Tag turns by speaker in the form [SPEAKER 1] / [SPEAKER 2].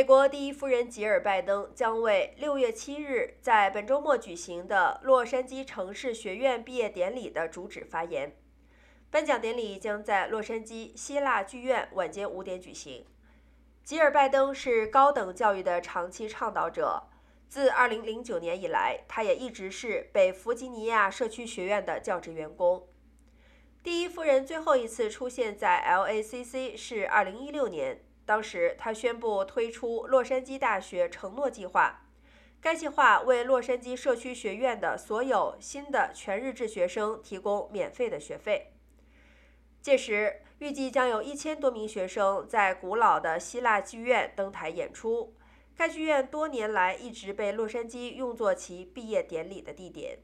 [SPEAKER 1] 美国第一夫人吉尔·拜登将为六月七日在本周末举行的洛杉矶城市学院毕业典礼的主旨发言。颁奖典礼将在洛杉矶希腊剧院晚间五点举行。吉尔·拜登是高等教育的长期倡导者，自2009年以来，他也一直是北弗吉尼亚社区学院的教职员工。第一夫人最后一次出现在 LACC 是2016年。当时，他宣布推出洛杉矶大学承诺计划，该计划为洛杉矶社区学院的所有新的全日制学生提供免费的学费。届时，预计将有一千多名学生在古老的希腊剧院登台演出。该剧院多年来一直被洛杉矶用作其毕业典礼的地点。